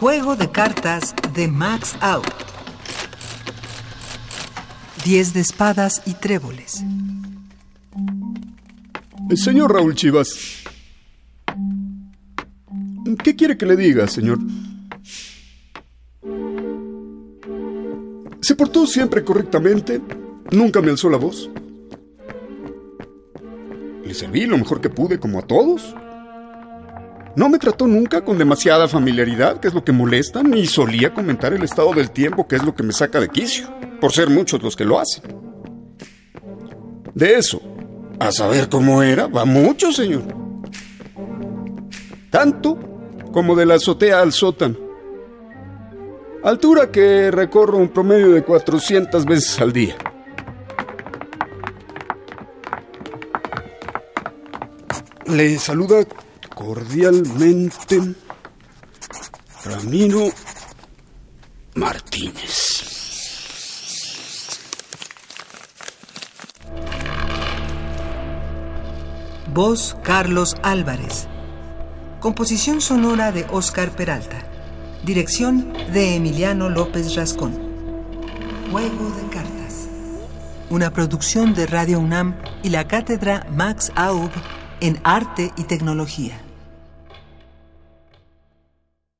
Juego de cartas de Max Out. Diez de espadas y tréboles. Señor Raúl Chivas. ¿Qué quiere que le diga, señor? Se portó siempre correctamente. Nunca me alzó la voz. Le serví lo mejor que pude, como a todos. No me trató nunca con demasiada familiaridad, que es lo que molesta, ni solía comentar el estado del tiempo, que es lo que me saca de quicio, por ser muchos los que lo hacen. De eso, a saber cómo era, va mucho, señor. Tanto como de la azotea al sótano. Altura que recorro un promedio de 400 veces al día. Le saluda cordialmente Ramiro Martínez. Voz Carlos Álvarez. Composición sonora de Oscar Peralta. Dirección de Emiliano López Rascón. Juego de cartas. Una producción de Radio UNAM y la cátedra Max Aub en Arte y Tecnología.